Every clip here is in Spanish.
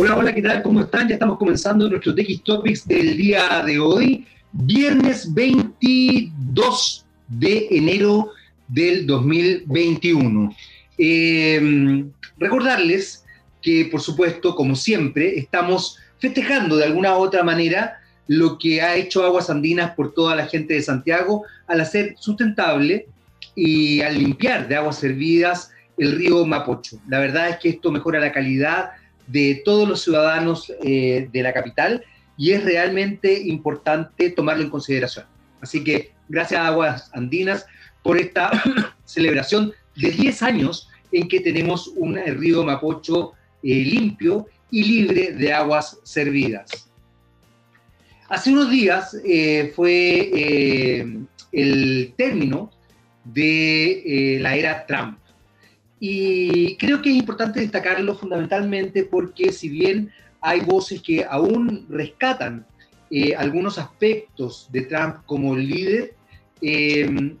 Hola, hola, ¿qué tal? ¿Cómo están? Ya estamos comenzando nuestro TX Topics del día de hoy, viernes 22 de enero del 2021. Eh, recordarles que, por supuesto, como siempre, estamos festejando de alguna u otra manera lo que ha hecho Aguas Andinas por toda la gente de Santiago al hacer sustentable y al limpiar de aguas servidas el río Mapocho. La verdad es que esto mejora la calidad de todos los ciudadanos eh, de la capital y es realmente importante tomarlo en consideración. Así que gracias a Aguas Andinas por esta celebración de 10 años en que tenemos un río Mapocho eh, limpio y libre de aguas servidas. Hace unos días eh, fue el término de la era Trump. Y creo que es importante destacarlo fundamentalmente porque si bien hay voces que aún rescatan eh, algunos aspectos de Trump como líder, eh,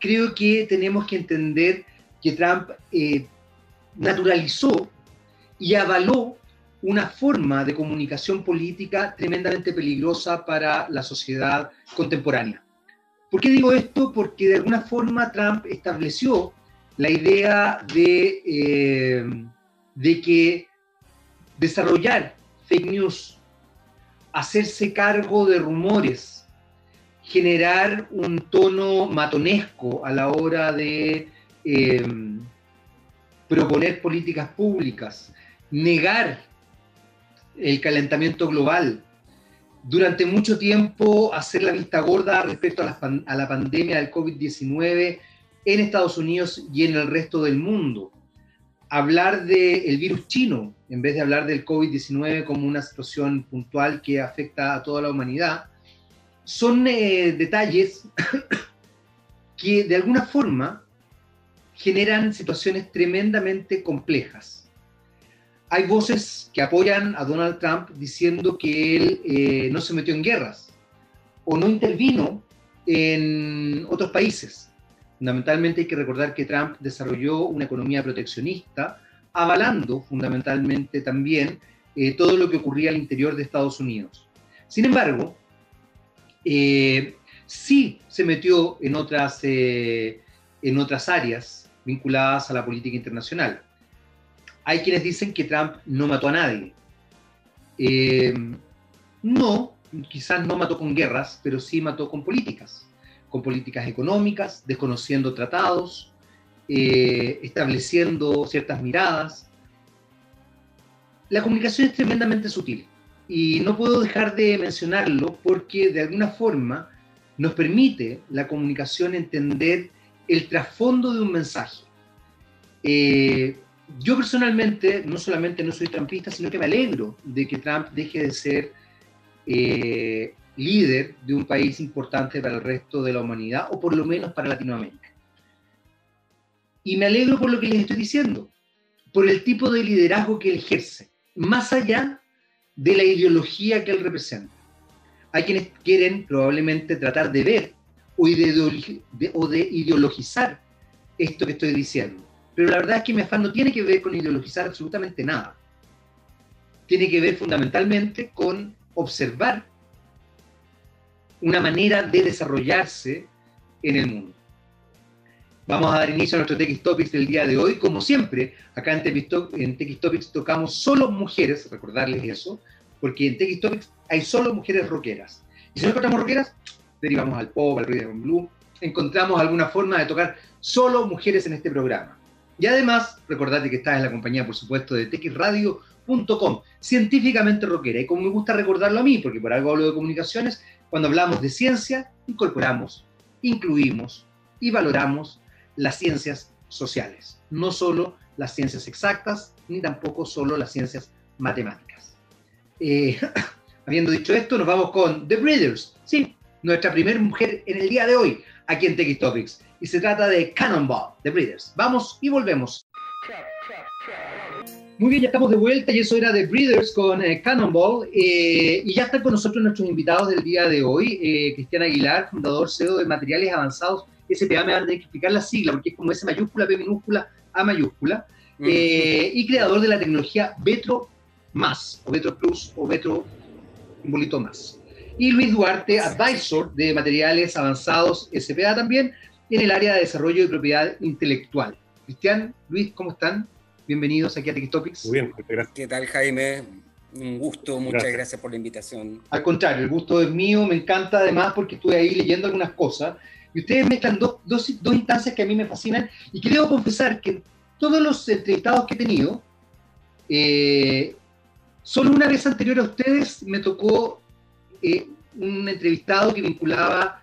creo que tenemos que entender que Trump eh, naturalizó y avaló una forma de comunicación política tremendamente peligrosa para la sociedad contemporánea. ¿Por qué digo esto? Porque de alguna forma Trump estableció la idea de, eh, de que desarrollar fake news, hacerse cargo de rumores, generar un tono matonesco a la hora de eh, proponer políticas públicas, negar el calentamiento global, durante mucho tiempo hacer la vista gorda respecto a la, a la pandemia del COVID-19 en Estados Unidos y en el resto del mundo. Hablar del virus chino, en vez de hablar del COVID-19 como una situación puntual que afecta a toda la humanidad, son eh, detalles que de alguna forma generan situaciones tremendamente complejas. Hay voces que apoyan a Donald Trump diciendo que él eh, no se metió en guerras o no intervino en otros países Fundamentalmente hay que recordar que Trump desarrolló una economía proteccionista, avalando fundamentalmente también eh, todo lo que ocurría al interior de Estados Unidos. Sin embargo, eh, sí se metió en otras, eh, en otras áreas vinculadas a la política internacional. Hay quienes dicen que Trump no mató a nadie. no, quizás no mató con guerras, pero sí mató con políticas con políticas económicas, desconociendo tratados, eh, estableciendo ciertas miradas. La comunicación es tremendamente sutil y no puedo dejar de mencionarlo porque de alguna forma nos permite la comunicación entender el trasfondo de un mensaje. Eh, yo personalmente no solamente no soy trumpista, sino que me alegro de que Trump deje de ser eh, líder de un país importante para el resto de la humanidad, o por lo menos para Latinoamérica. Y me alegro por lo que les estoy diciendo, por el tipo de liderazgo que él ejerce, más allá de la ideología que él representa. Hay quienes quieren probablemente tratar de ver o de, o de ideologizar esto que estoy diciendo. Pero la verdad es que mi afán no tiene que ver con ideologizar absolutamente nada. Tiene que ver fundamentalmente con observar una manera de desarrollarse en el mundo. Vamos a dar inicio a nuestro TX Topics del día de hoy. Como siempre, acá en TX, Topics tocamos solo mujeres, recordarles eso, porque en TX Topics hay solo mujeres rockeras. Y si no encontramos rockeras, derivamos al pop, al rhythm blue, encontramos alguna forma de tocar solo mujeres en este programa. Y además, recordate que estás en la compañía, por supuesto, de txradio.com, científicamente rockera. Y como me gusta recordarlo a mí, porque por algo hablo de comunicaciones, cuando hablamos de ciencia, incorporamos, incluimos y valoramos las ciencias sociales, no solo las ciencias exactas, ni tampoco solo las ciencias matemáticas. Eh, habiendo dicho esto, nos vamos con The Breeders, sí, nuestra primera mujer en el día de hoy aquí en Tech Topics, y se trata de Cannonball, The Breeders. Vamos y volvemos. Muy bien, ya estamos de vuelta y eso era The Breeders con eh, Cannonball. Eh, y ya están con nosotros nuestros invitados del día de hoy. Eh, Cristian Aguilar, fundador CEO de Materiales Avanzados SPA, me van a tener que explicar la sigla porque es como S mayúscula, P minúscula, A mayúscula. Mm. y creador de la tecnología Vetro Más, o Vetro Plus, o Vetro bolito Más. Y Luis Duarte, Advisor de Materiales Avanzados SPA también, en el área de desarrollo y propiedad intelectual. Cristian, Luis, ¿cómo están? Bienvenidos aquí a Topics. Muy bien, gracias. ¿Qué tal, Jaime? Un gusto, muchas gracias. por la invitación. Al contrario, el gusto es mío, me encanta además porque estuve ahí leyendo algunas cosas y ustedes mezclan dos, dos, dos instancias que a mí me fascinan y que debo confesar que todos los entrevistados que he tenido, eh, solo una vez anterior a ustedes me tocó eh, un entrevistado que vinculaba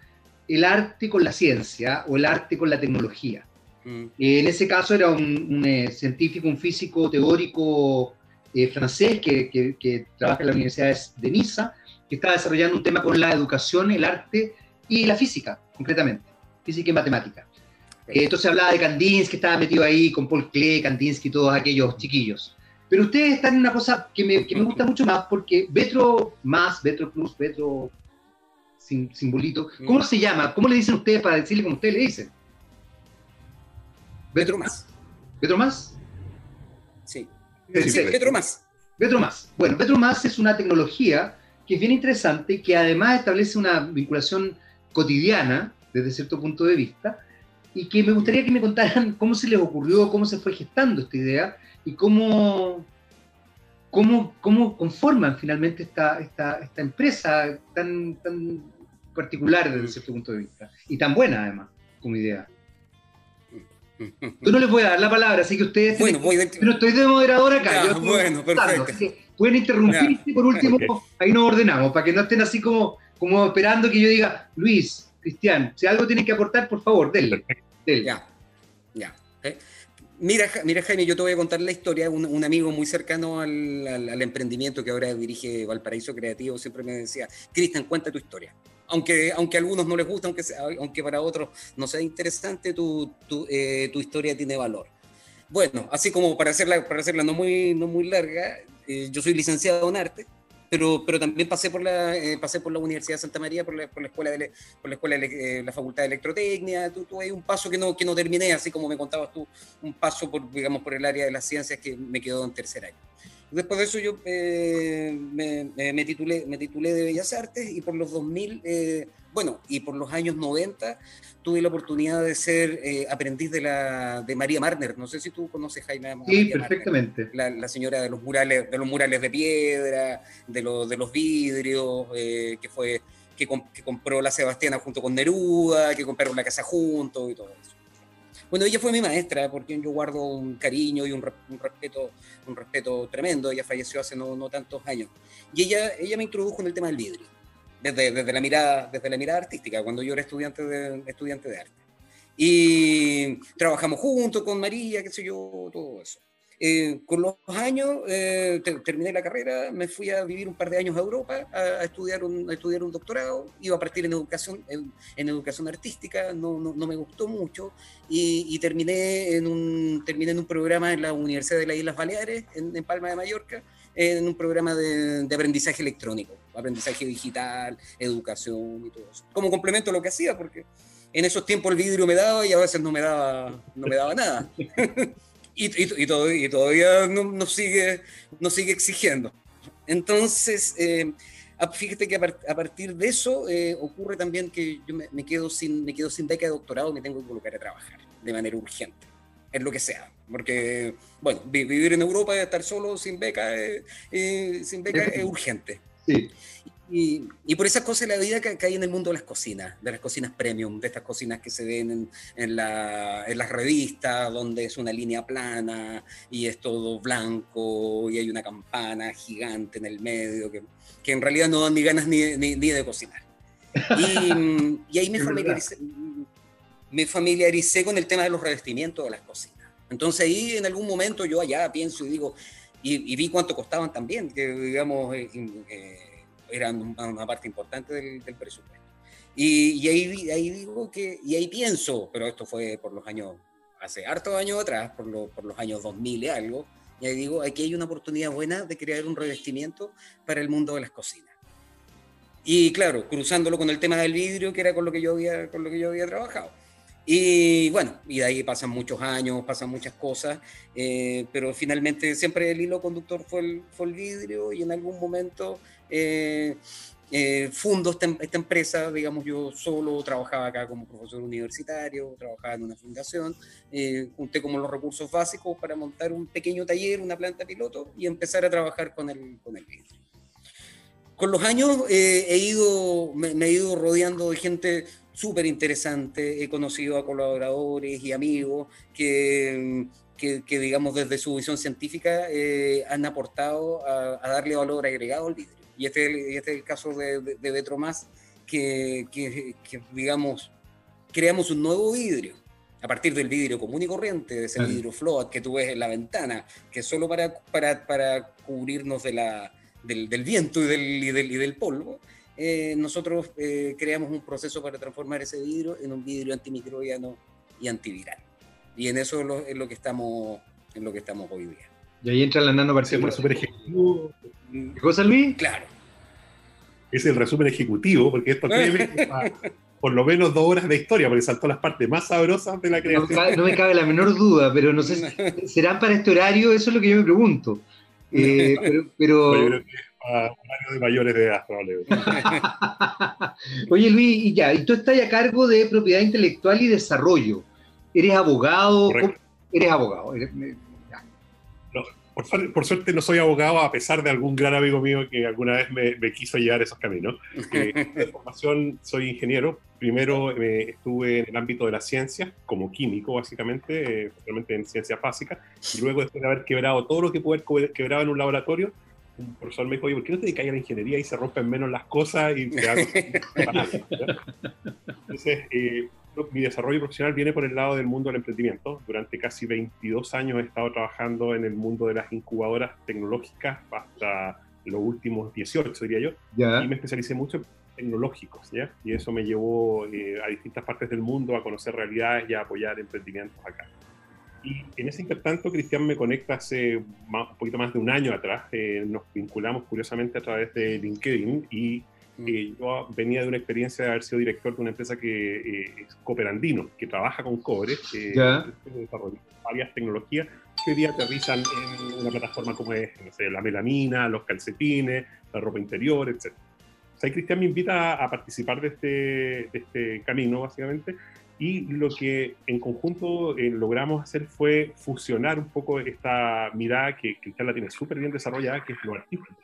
el arte con la ciencia o el arte con la tecnología. Mm. Eh, en ese caso era un, científico, un físico teórico francés que, que, trabaja en la Universidad de Niza, que estaba desarrollando un tema con la educación, el arte y la física, concretamente, física y matemática. Eh, entonces hablaba de Kandinsky, que estaba metido ahí con Paul Klee, Kandinsky y todos aquellos chiquillos. Pero ustedes están en una cosa que me, que me gusta mucho más, porque Vetro más, Vetro plus, Vetro simbolito, ¿cómo mm. se llama? ¿Cómo le dicen ustedes para decirle como ustedes le dicen? Vetro más. ¿Vetro más? Sí. sí, Vetro más. Vetro más. Bueno, Vetro más es una tecnología que es bien interesante, que además establece una vinculación cotidiana, desde cierto punto de vista, y que me gustaría que me contaran cómo se les ocurrió, cómo se fue gestando esta idea y cómo, cómo, cómo conforman finalmente esta, esta, esta empresa tan, tan particular desde cierto punto de vista y tan buena además como idea. Yo no les voy a dar la palabra, así que ustedes... Bueno, voy Pero estoy de moderador acá. bueno, perfecto. pueden interrumpir y por último, ahí nos ordenamos, para que no estén así como, como esperando que yo diga, Luis, Cristian, si algo tienen que aportar, por favor, denle. Ya, ya. ¿eh? Mira, mira, Jaime, yo te voy a contar la historia. Un, un amigo muy cercano al, al, emprendimiento que ahora dirige Valparaíso Creativo siempre me decía, Cristian, cuenta tu historia. Aunque, aunque a algunos no les gusta, aunque, aunque para otros no sea interesante, tu, tu, eh, tu, historia tiene valor. Bueno, así como para hacerla, para hacerla no, muy, no muy larga, eh, yo soy licenciado en arte, pero, pero también pasé por la, eh, pasé por la Universidad de Santa María, por la, por la escuela, de, por la, escuela de, eh, la Facultad de Electrotecnia, tuve un paso que no, que no terminé, así como me contabas tú, un paso por, digamos, por el área de las ciencias que me quedó en tercer año. Después de eso yo eh, me, me, titulé, me titulé de Bellas Artes y por los 2000, eh, bueno, y por los años 90 tuve la oportunidad de ser eh, aprendiz de, la, de María Marner. No sé si tú conoces Jaime. Sí, perfectamente. la, señora de los murales, de los murales de piedra, de, los de los vidrios, que fue que, que, compró la Sebastiana junto con Neruda, que compraron la casa juntos y todo eso. Bueno, ella fue mi maestra, porque yo guardo un cariño y un, respeto, un respeto tremendo. Ella falleció hace no, no, tantos años. Y ella, ella me introdujo en el tema del vidrio, desde, desde, la, mirada, desde la mirada artística, cuando yo era estudiante de, estudiante de arte. Y trabajamos juntos con María, qué sé yo, todo eso. Eh, con los años eh, terminé la carrera, me fui a vivir un par de años a Europa a, estudiar, un, a estudiar un doctorado, iba a partir en educación, en, educación artística, no, no, no, me gustó mucho y, terminé, en un, terminé en un programa en la Universidad de las Islas Baleares, en, Palma de Mallorca, en un programa de, de, aprendizaje electrónico, aprendizaje digital, educación y todo eso, como complemento a lo que hacía, porque en esos tiempos el vidrio me daba y a veces no me daba, no me daba nada. y, todavía nos sigue, no sigue exigiendo. Entonces, eh, fíjate que a, partir de eso eh, ocurre también que yo me, quedo sin, me quedo sin beca de doctorado, me tengo que colocar a trabajar de manera urgente, en lo que sea. Porque, bueno, vivir en Europa y estar solo sin beca, eh, sin beca es urgente. Sí. Y, por esas cosas de la vida que, hay en el mundo de las cocinas, de las cocinas premium, de estas cocinas que se ven en, las revistas, donde es una línea plana y es todo blanco y hay una campana gigante en el medio, que, en realidad no dan ni ganas ni, de cocinar. Y, ahí me familiaricé, me familiaricé con el tema de los revestimientos de las cocinas. Entonces ahí en algún momento yo allá pienso y digo, y, vi cuánto costaban también, que digamos... Eh, eh, eran una parte importante del, presupuesto. Y, ahí, ahí digo que, y ahí pienso, pero esto fue por los años, hace hartos años atrás, por, por los años 2000 y algo, y ahí digo, aquí hay una oportunidad buena de crear un revestimiento para el mundo de las cocinas. Y claro, cruzándolo con el tema del vidrio, que era con lo que yo había, con lo que yo había trabajado. Y bueno, y de ahí pasan muchos años, pasan muchas cosas, eh, pero finalmente siempre el hilo conductor fue el, fue el vidrio y en algún momento eh, eh, fundo esta, esta, empresa, digamos, yo solo trabajaba acá como profesor universitario, trabajaba en una fundación, junté como los recursos básicos para montar un pequeño taller, una planta piloto y empezar a trabajar con el, con el vidrio con los años he ido, me, he ido rodeando de gente súper interesante. He conocido a colaboradores y amigos que, que, digamos, desde su visión científica eh, han aportado a, darle valor agregado al vidrio. Y este, este es el caso de, de, Betromás, que, que, digamos, creamos un nuevo vidrio a partir del vidrio común y corriente, de ese vidrio float que tú ves en la ventana, que es solo para, para, para cubrirnos de la, del, del viento y del, y del, y del polvo, eh, nosotros eh, creamos un proceso para transformar ese vidrio en un vidrio antimicrobiano y antiviral. Y en eso es lo, es lo que, estamos, en lo que estamos hoy día. Y ahí entra la nanopartícula. super ejecutivo. ¿Qué cosa, Luis? Claro. Es el resumen ejecutivo, porque esto por lo menos dos horas de historia, porque saltó las partes más sabrosas de la creación. No, me cabe la menor duda, pero no sé, si, ¿serán para este horario? Eso es lo que yo me pregunto. Eh, pero, horario de mayores de edad, probablemente. Oye, Luis, y ya, y tú estás a cargo de propiedad intelectual y desarrollo. ¿Eres abogado? Eres abogado. Por, suerte no soy abogado, a pesar de algún gran amigo mío que alguna vez me, quiso llevar esos caminos. Eh, de formación soy ingeniero. Primero eh, estuve en el ámbito de la ciencia, como químico, básicamente, eh, en ciencias básicas. Y luego, después de haber quebrado todo lo que pude haber quebrado en un laboratorio, un profesor me dijo, oye, ¿por qué no te dedicas a la ingeniería y se rompen menos las cosas? Y Entonces, eh, mi desarrollo profesional viene por el lado del mundo del emprendimiento. Durante casi 22 años he estado trabajando en el mundo de las incubadoras tecnológicas hasta los últimos 18, diría yo. Y me especialicé mucho en tecnológicos, ¿ya? Y eso me llevó eh, a distintas partes del mundo a conocer realidades y a apoyar emprendimientos acá. Y en ese intertanto, Cristian me conecta hace un poquito más de un año atrás. Eh, nos vinculamos curiosamente a través de LinkedIn y. eh, yo venía de una experiencia de haber sido director de una empresa que eh, es Cooperandino, que trabaja con cobre, que desarrolla varias tecnologías que hoy día aterrizan en una plataforma como es la melamina, los calcetines, la ropa interior, etc. O sea, Cristian me invita a participar de este, de este camino, básicamente, y lo que en conjunto eh, logramos hacer fue fusionar un poco esta mirada que Cristian la tiene súper bien desarrollada, que es lo artístico,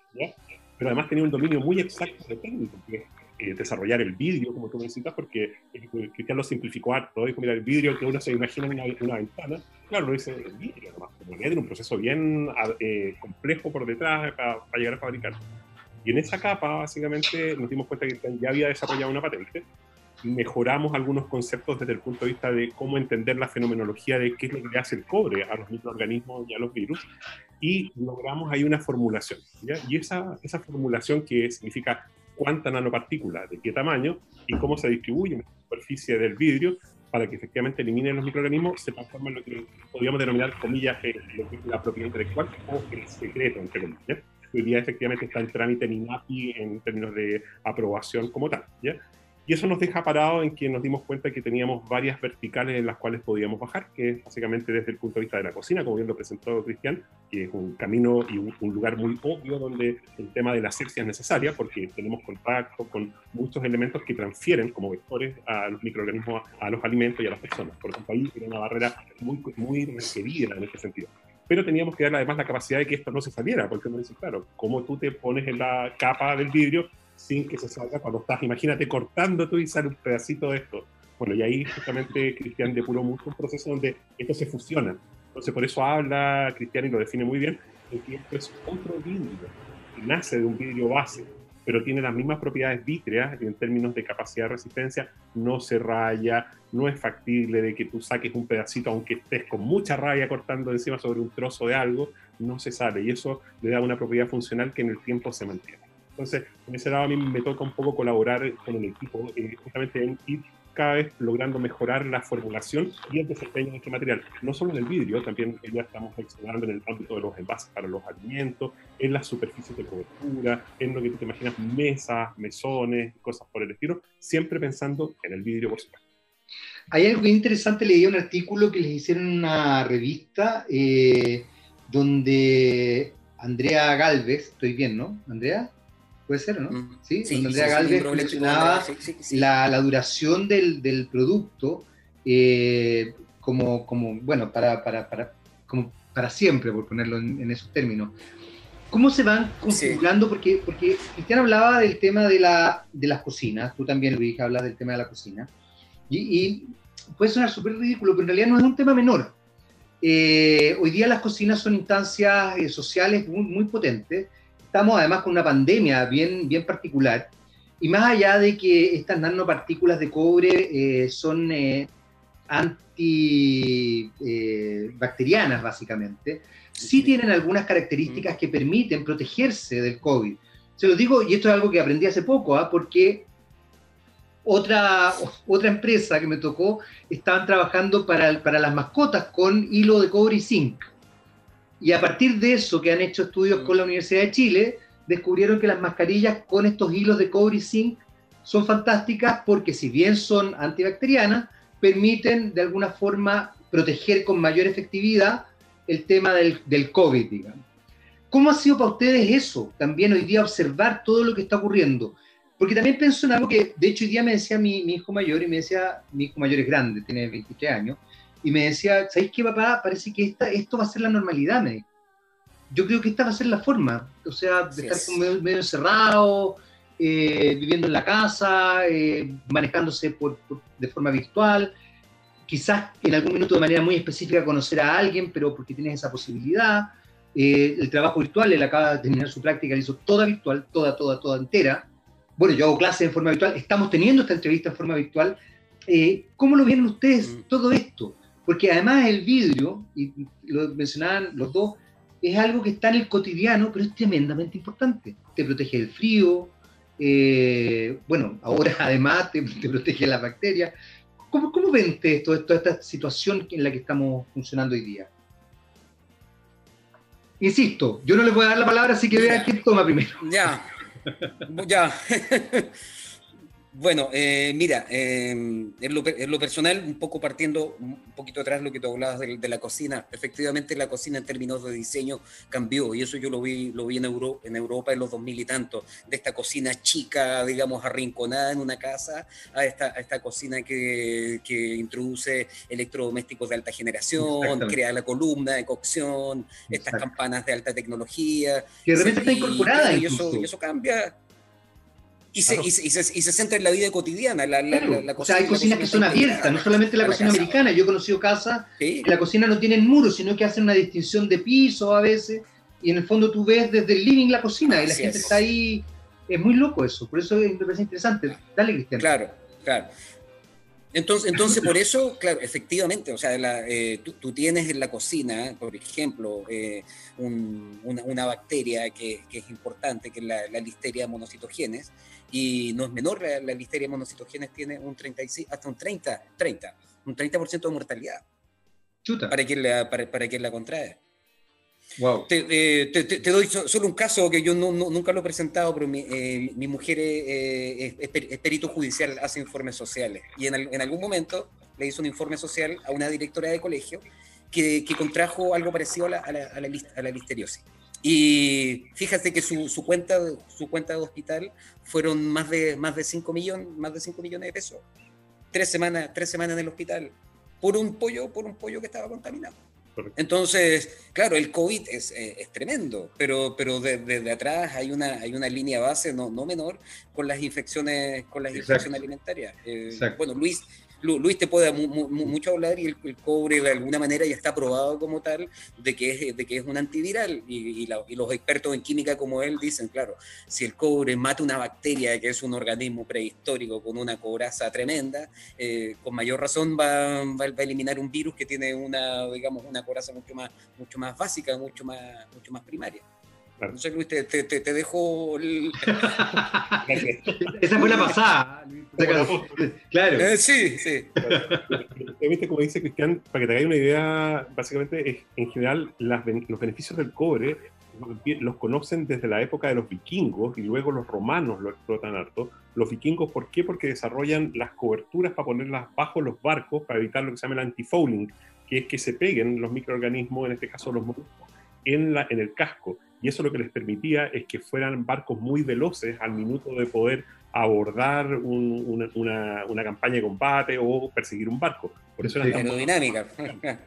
pero además tenía un dominio muy exacto de técnico, que eh, desarrollar el vídeo, como tú necesitas, porque eh, Cristian lo simplificó harto, dijo, mira, el vídeo que uno se imagina en una, ventana, claro, lo dice el vídeo, además, como tiene un proceso bien complejo por detrás para, para llegar a fabricar. Y en esa capa, básicamente, nos dimos cuenta que ya había desarrollado una patente, mejoramos algunos conceptos desde el punto de vista de cómo entender la fenomenología de qué es lo que le hace el cobre a los microorganismos y a los virus, y logramos ahí una formulación. Y esa, esa formulación que significa cuánta nanopartícula, de qué tamaño y cómo se distribuye en la superficie del vidrio para que efectivamente eliminen los microorganismos, se transforma en lo que podríamos denominar, comillas, la propiedad intelectual o el secreto, entre comillas. Hoy día efectivamente está en trámite en INAPI en términos de aprobación como tal. ¿ya? Y eso nos deja parado en que nos dimos cuenta que teníamos varias verticales en las cuales podíamos bajar, que es básicamente desde el punto de vista de la cocina, como bien lo presentó Cristian, que es un camino y un, lugar muy obvio donde el tema de la asepsia es necesaria, porque tenemos contacto con muchos elementos que transfieren como vectores a los microorganismos, a los alimentos y a las personas. Por ejemplo, ahí era una barrera muy, muy requerida en ese sentido pero teníamos que darle además la capacidad de que esto no se saliera, porque uno dice, claro, como tú te pones en la capa del vidrio, sin que se salga cuando estás, imagínate, cortando tú y sale un pedacito de esto. Bueno, y ahí justamente Cristian depuró mucho un proceso donde esto se fusiona. Entonces, por eso habla Cristian y lo define muy bien, de que esto es otro vidrio, que nace de un vidrio base, pero tiene las mismas propiedades vítreas en términos de capacidad de resistencia, no se raya, no es factible de que tú saques un pedacito, aunque estés con mucha raya cortando encima sobre un trozo de algo, no se sale, y eso le da una propiedad funcional que en el tiempo se mantiene. Entonces, en ese lado a mí me toca un poco colaborar con el equipo, eh, justamente en ir cada vez logrando mejorar la formulación y el desempeño de este material. No solo en el vidrio, también ya estamos explorando en el ámbito de los envases para los alimentos, en las superficies de cobertura, en lo que tú te imaginas, mesas, mesones, cosas por el estilo, siempre pensando en el vidrio, por supuesto. Hay algo interesante, leí un artículo que les hicieron en una revista eh, donde Andrea Galvez, estoy bien, ¿no? Andrea, puede ser, ¿no? Mm. Sí, Sí, donde Andrea sí, sí, Galvez sí, sí, sí. la, la duración del, del producto eh, como, como, bueno, para, para, para, como para siempre, por ponerlo en, en esos términos. ¿Cómo se van configurando? Porque, porque Cristian hablaba del tema de, la, de las cocinas, tú también, Luis, hablas del tema de la cocina, y, y puede sonar súper ridículo, pero en realidad no es un tema menor. Eh, hoy día las cocinas son instancias eh, sociales muy, muy potentes, estamos además con una pandemia bien, bien particular, y más allá de que estas nanopartículas de cobre eh, son eh, antibacterianas, básicamente, sí tienen algunas características que permiten protegerse del COVID. Se los digo, y esto es algo que aprendí hace poco, ¿ah? porque otra, otra empresa que me tocó estaban trabajando para, para las mascotas con hilo de cobre y zinc. Y a partir de eso, que han hecho estudios con la Universidad de Chile, descubrieron que las mascarillas con estos hilos de cobre y zinc son fantásticas porque si bien son antibacterianas, permiten de alguna forma proteger con mayor efectividad el tema del, del COVID, digamos. ¿Cómo ha sido para ustedes eso? También hoy día observar todo lo que está ocurriendo. Porque también pienso en algo que, de hecho, hoy día me decía mi, mi hijo mayor, y me decía, mi hijo mayor es grande, tiene 23 años, y me decía, ¿sabéis qué, papá? Parece que esta, esto va a ser la normalidad, me dijo. Yo creo que esta va a ser la forma, o sea, de estar es. medio, medio encerrado, eh, viviendo en la casa, eh, manejándose por, por- de forma virtual, quizás en algún minuto de manera muy específica conocer a alguien, pero porque tienes esa posibilidad. Eh, el trabajo virtual, él acaba de terminar su práctica, la hizo toda virtual, toda, toda, toda entera. Bueno, yo hago clases en forma virtual, estamos teniendo esta entrevista en forma virtual. ¿Cómo lo vieron ustedes Mm. todo esto? Porque además el vidrio, y lo mencionaban los dos, es algo que está en el cotidiano, pero es tremendamente importante. Te protege del frío, eh, bueno, ahora además te, te protege de las bacterias. ¿Cómo, cómo ven esto, esta situación en la que estamos funcionando hoy día? Insisto, yo no les voy a dar la palabra, así que vean quién toma primero. Ya, ya. bueno, eh, mira, eh, en, lo, per- en lo personal, un poco partiendo un poquito atrás lo que tú hablabas de, de la cocina, efectivamente la cocina en términos de diseño cambió y eso yo lo vi, lo vi en, Euro- en Europa en los 2000 y tanto, de esta cocina chica, digamos, arrinconada en una casa, a esta, a esta cocina que, que introduce electrodomésticos de alta generación, crea la columna de cocción, estas campanas de alta tecnología, Que de repente está incorporada y eso, y eso cambia. Y se, y, se, y se- y se centra en la vida cotidiana. La, la- Claro, la- la o sea, hay cocinas que son abiertas, no solamente la cocina casa. americana. Yo he conocido casas Sí, que la cocina no tienen muros, sino que hacen una distinción de pisos a veces, y en el fondo tú ves desde el living la cocina, y la gente es. está ahí. Es muy loco eso, por eso me parece interesante. Dale, Cristian. claro, claro. Entonces, entonces, por eso, claro, efectivamente, o sea, la, eh, tú, tú tienes en la cocina, por ejemplo, eh, un- una, una bacteria que, que es importante, que es la, la Listeria monocitogenes, y no es menor, la, la Listeria monocitogenes tiene un 36, hasta un 30, 30, un 30% de mortalidad Chuta. para quien la, para, para quien la contrae. Wow. Te, eh, te- te- doy so- solo un caso que yo no- no- nunca lo he presentado, pero mi, eh, mi mujer eh, es, es per- es perito judicial, hace informes sociales. Y en, en algún momento le hizo un informe social a una directora de colegio que, que contrajo algo parecido a la, a la- a la a la listeriosis. Y fíjate que su, su cuenta, su cuenta de hospital fueron más de, más de 5 millones, más de 5 millones de pesos. Tres semanas, tres semanas en el hospital por un pollo, por un pollo que estaba contaminado. Entonces, claro, el COVID es, eh, es tremendo, pero, pero de- desde atrás hay una, hay una línea base no, no menor con las infecciones, con las Exacto. infecciones alimentarias. Eh, bueno, Luis, Lu- Luis te puede mu- mu- mu- mucho hablar y el, cobre de alguna manera ya está probado como tal de que es, de que es un antiviral y, los expertos en química como él dicen, claro, si el cobre mata una bacteria que es un organismo prehistórico con una coraza tremenda, eh, con mayor razón va, va- va a eliminar un virus que tiene una, digamos, una coraza mucho más, mucho más básica, mucho más, mucho más primaria. Claro. Entonces, Luis, te, te- te- te dejo el... Esa fue la pasada. Claro. Eh, sí, sí. Efectivamente, como dice Cristian, para que te hagáis una idea, básicamente, es, en general, las los beneficios del cobre los conocen desde la época de los vikingos y luego los romanos lo explotan harto. Los vikingos, ¿por qué? Porque desarrollan las coberturas para ponerlas bajo los barcos para evitar lo que se llama el antifouling, que es que se peguen los microorganismos, en este caso los moluscos, en, la, en el casco. Y eso lo que les permitía es que fueran barcos muy veloces al minuto de poder abordar una, una, campaña de combate o perseguir un barco. Por eso era aerodinámica.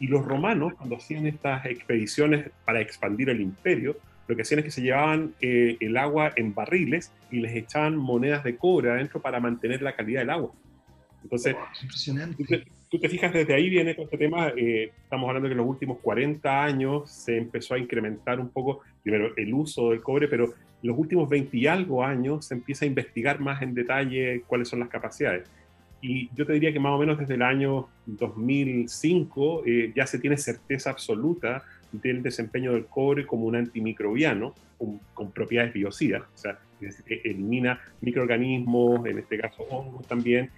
Y los romanos, cuando hacían estas expediciones para expandir el imperio, lo que hacían es que se llevaban eh, el agua en barriles y les echaban monedas de cobre adentro para mantener la calidad del agua. Entonces, impresionante. Tú, te, fijas, desde ahí viene todo este tema. Eh, estamos hablando de que en los últimos 40 años se empezó a incrementar un poco, primero, el uso del cobre, pero en los últimos 20 y algo años se empieza a investigar más en detalle cuáles son las capacidades. Y yo te diría que más o menos desde el año 2005 eh, ya se tiene certeza absoluta del desempeño del cobre como un antimicrobiano con, propiedades biocidas, o sea, elimina microorganismos, en este caso hongos también,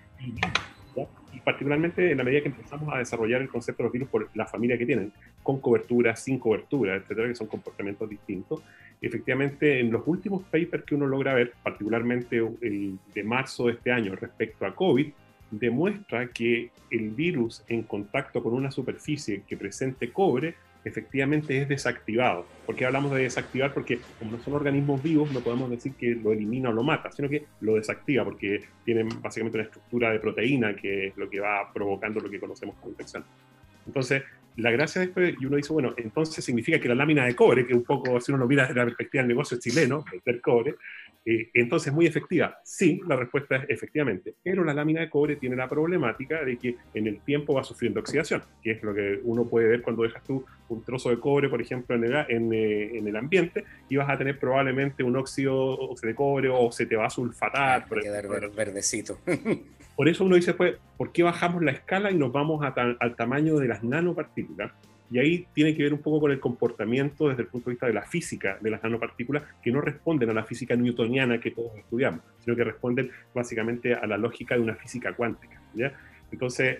y, particularmente en la medida que empezamos a desarrollar el concepto de los virus por la familia que tienen, con cobertura, sin cobertura, etcétera, que son comportamientos distintos. Efectivamente, en los últimos papers que uno logra ver, particularmente el de marzo de este año respecto a COVID, demuestra que el virus en contacto con una superficie que presente cobre efectivamente es desactivado. ¿Por qué hablamos de desactivar? Porque como no son organismos vivos, no podemos decir que lo elimina o lo mata, sino que lo desactiva, porque tienen básicamente una estructura de proteína que es lo que va provocando lo que conocemos como infección. Entonces, la gracia de esto, y uno dice, bueno, entonces significa que la lámina de cobre, que un poco, si uno lo mira desde la perspectiva del negocio chileno, el cobre, eh, entonces, muy efectiva. Sí, la respuesta es efectivamente, pero la lámina de cobre tiene la problemática de que en el tiempo va sufriendo oxidación, que es lo que uno puede ver cuando dejas tú un trozo de cobre, por ejemplo, en el, en, eh, en el ambiente, y vas a tener probablemente un óxido de cobre o se te va a sulfatar. Va a quedar verdecito. Por eso uno dice, pues, ¿por qué bajamos la escala y nos vamos al tamaño de las nanopartículas? Y ahí tiene que ver un poco con el comportamiento desde el punto de vista de la física de las nanopartículas, que no responden a la física newtoniana que todos estudiamos, sino que responden básicamente a la lógica de una física cuántica. ¿ya? Entonces,